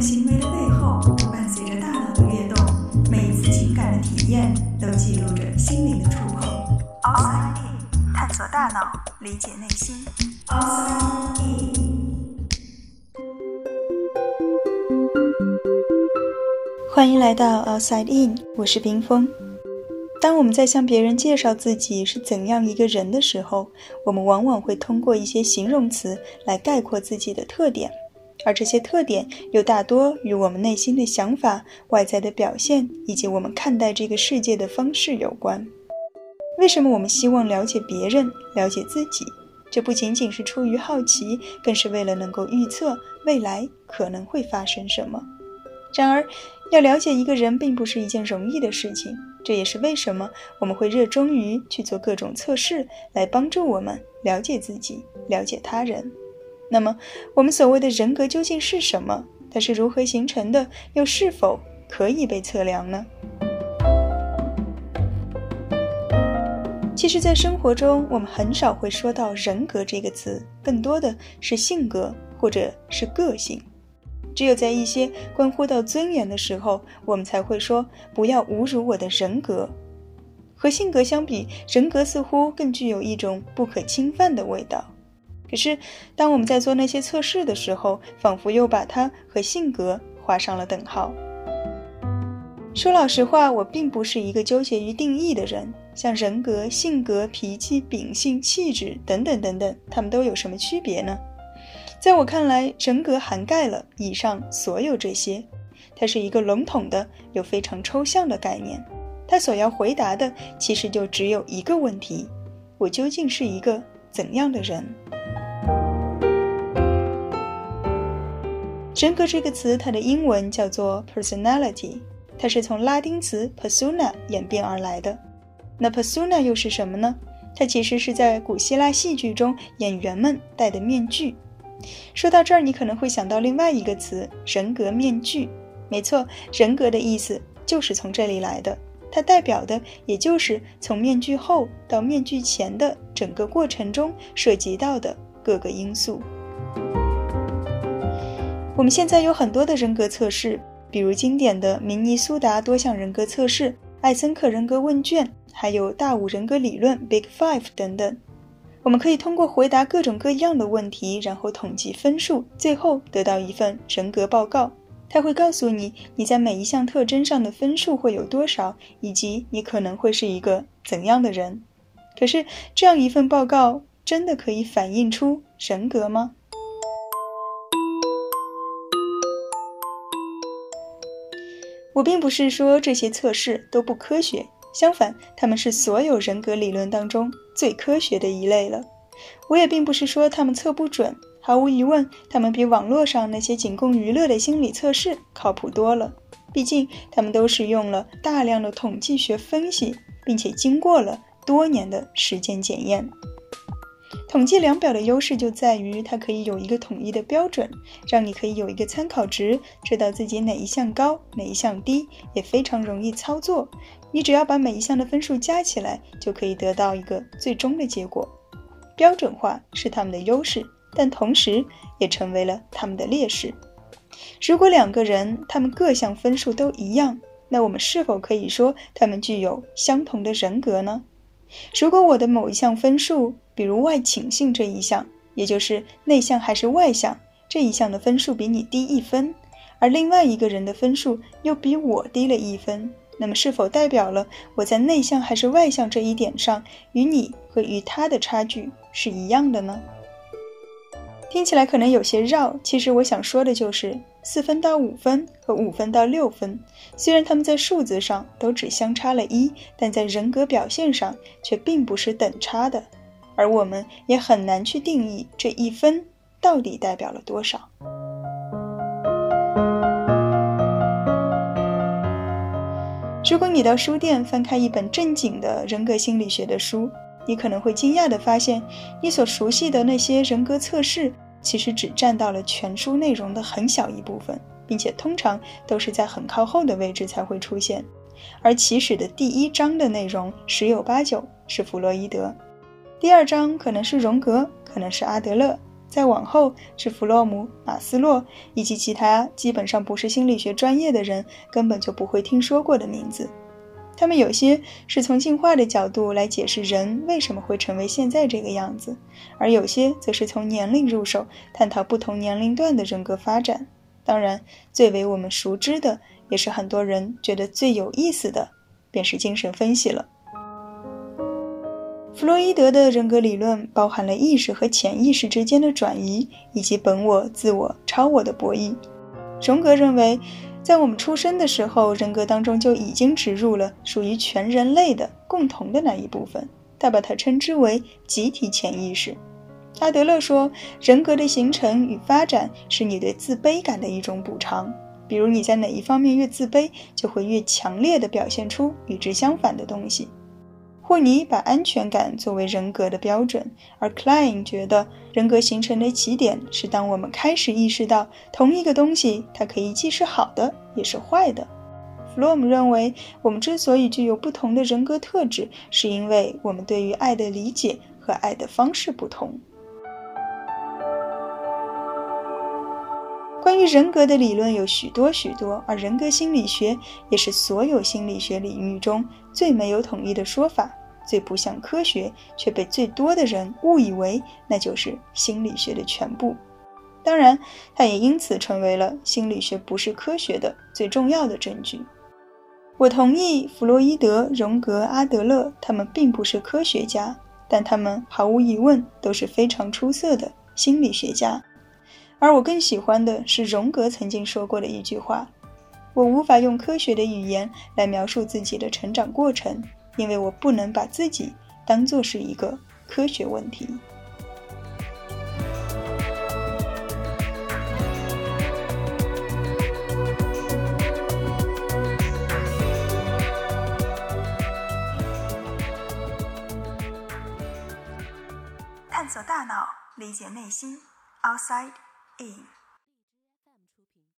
行为的背后，伴随着大脑的跃动，每一次情感的体验都记录着心灵的触碰。Outside In，探索大脑，理解内心。Outside In。欢迎来到 Outside In，我是冰峰。当我们在向别人介绍自己是怎样一个人的时候，我们往往会通过一些形容词来概括自己的特点。而这些特点又大多与我们内心的想法、外在的表现以及我们看待这个世界的方式有关。为什么我们希望了解别人、了解自己？这不仅仅是出于好奇，更是为了能够预测未来可能会发生什么。然而，要了解一个人并不是一件容易的事情。这也是为什么我们会热衷于去做各种测试，来帮助我们了解自己、了解他人。那么，我们所谓的人格究竟是什么？它是如何形成的？又是否可以被测量呢？其实，在生活中，我们很少会说到“人格”这个词，更多的是性格或者是个性。只有在一些关乎到尊严的时候，我们才会说“不要侮辱我的人格”。和性格相比，人格似乎更具有一种不可侵犯的味道。可是，当我们在做那些测试的时候，仿佛又把它和性格画上了等号。说老实话，我并不是一个纠结于定义的人。像人格、性格、脾气、秉性、气质等等等等，它们都有什么区别呢？在我看来，人格涵盖了以上所有这些，它是一个笼统的又非常抽象的概念。它所要回答的，其实就只有一个问题：我究竟是一个怎样的人？人格这个词，它的英文叫做 personality，它是从拉丁词 persona 演变而来的。那 persona 又是什么呢？它其实是在古希腊戏剧中演员们戴的面具。说到这儿，你可能会想到另外一个词——人格面具。没错，人格的意思就是从这里来的，它代表的也就是从面具后到面具前的整个过程中涉及到的各个因素。我们现在有很多的人格测试，比如经典的明尼苏达多项人格测试、艾森克人格问卷，还有大五人格理论 （Big Five） 等等。我们可以通过回答各种各样的问题，然后统计分数，最后得到一份人格报告。它会告诉你你在每一项特征上的分数会有多少，以及你可能会是一个怎样的人。可是，这样一份报告真的可以反映出人格吗？我并不是说这些测试都不科学，相反，他们是所有人格理论当中最科学的一类了。我也并不是说他们测不准，毫无疑问，他们比网络上那些仅供娱乐的心理测试靠谱多了。毕竟，他们都是用了大量的统计学分析，并且经过了多年的时间检验。统计量表的优势就在于它可以有一个统一的标准，让你可以有一个参考值，知道自己哪一项高，哪一项低，也非常容易操作。你只要把每一项的分数加起来，就可以得到一个最终的结果。标准化是他们的优势，但同时也成为了他们的劣势。如果两个人他们各项分数都一样，那我们是否可以说他们具有相同的人格呢？如果我的某一项分数，比如外倾性这一项，也就是内向还是外向这一项的分数比你低一分，而另外一个人的分数又比我低了一分，那么是否代表了我在内向还是外向这一点上与你和与他的差距是一样的呢？听起来可能有些绕，其实我想说的就是。四分到五分和五分到六分，虽然他们在数字上都只相差了一，但在人格表现上却并不是等差的，而我们也很难去定义这一分到底代表了多少。如果你到书店翻开一本正经的人格心理学的书，你可能会惊讶地发现，你所熟悉的那些人格测试。其实只占到了全书内容的很小一部分，并且通常都是在很靠后的位置才会出现。而起始的第一章的内容十有八九是弗洛伊德，第二章可能是荣格，可能是阿德勒，再往后是弗洛姆、马斯洛以及其他基本上不是心理学专业的人根本就不会听说过的名字。他们有些是从进化的角度来解释人为什么会成为现在这个样子，而有些则是从年龄入手，探讨不同年龄段的人格发展。当然，最为我们熟知的，也是很多人觉得最有意思的，便是精神分析了。弗洛伊德的人格理论包含了意识和潜意识之间的转移，以及本我、自我、超我的博弈。荣格认为。在我们出生的时候，人格当中就已经植入了属于全人类的共同的那一部分，他把它称之为集体潜意识。阿德勒说，人格的形成与发展是你对自卑感的一种补偿，比如你在哪一方面越自卑，就会越强烈地表现出与之相反的东西。霍尼把安全感作为人格的标准，而 Klein 觉得人格形成的起点是当我们开始意识到同一个东西，它可以既是好的也是坏的。弗洛姆认为，我们之所以具有不同的人格特质，是因为我们对于爱的理解和爱的方式不同。关于人格的理论有许多许多，而人格心理学也是所有心理学领域中最没有统一的说法。最不像科学，却被最多的人误以为那就是心理学的全部。当然，它也因此成为了心理学不是科学的最重要的证据。我同意弗洛伊德、荣格、阿德勒，他们并不是科学家，但他们毫无疑问都是非常出色的心理学家。而我更喜欢的是荣格曾经说过的一句话：“我无法用科学的语言来描述自己的成长过程。”因为我不能把自己当做是一个科学问题。探索大脑，理解内心，Outside In。